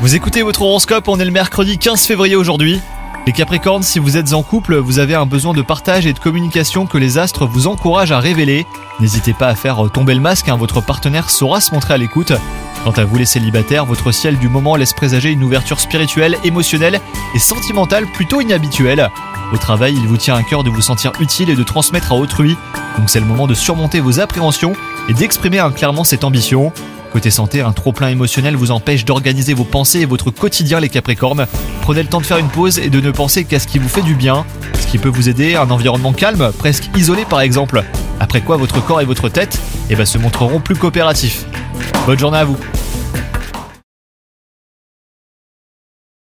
Vous écoutez votre horoscope, on est le mercredi 15 février aujourd'hui. Les Capricornes, si vous êtes en couple, vous avez un besoin de partage et de communication que les astres vous encouragent à révéler. N'hésitez pas à faire tomber le masque, hein, votre partenaire saura se montrer à l'écoute. Quant à vous les célibataires, votre ciel du moment laisse présager une ouverture spirituelle, émotionnelle et sentimentale plutôt inhabituelle. Au travail, il vous tient à cœur de vous sentir utile et de transmettre à autrui. Donc c'est le moment de surmonter vos appréhensions et d'exprimer hein, clairement cette ambition. Côté santé, un trop-plein émotionnel vous empêche d'organiser vos pensées et votre quotidien les Capricornes. Prenez le temps de faire une pause et de ne penser qu'à ce qui vous fait du bien, ce qui peut vous aider, un environnement calme, presque isolé par exemple. Après quoi votre corps et votre tête eh ben, se montreront plus coopératifs. Bonne journée à vous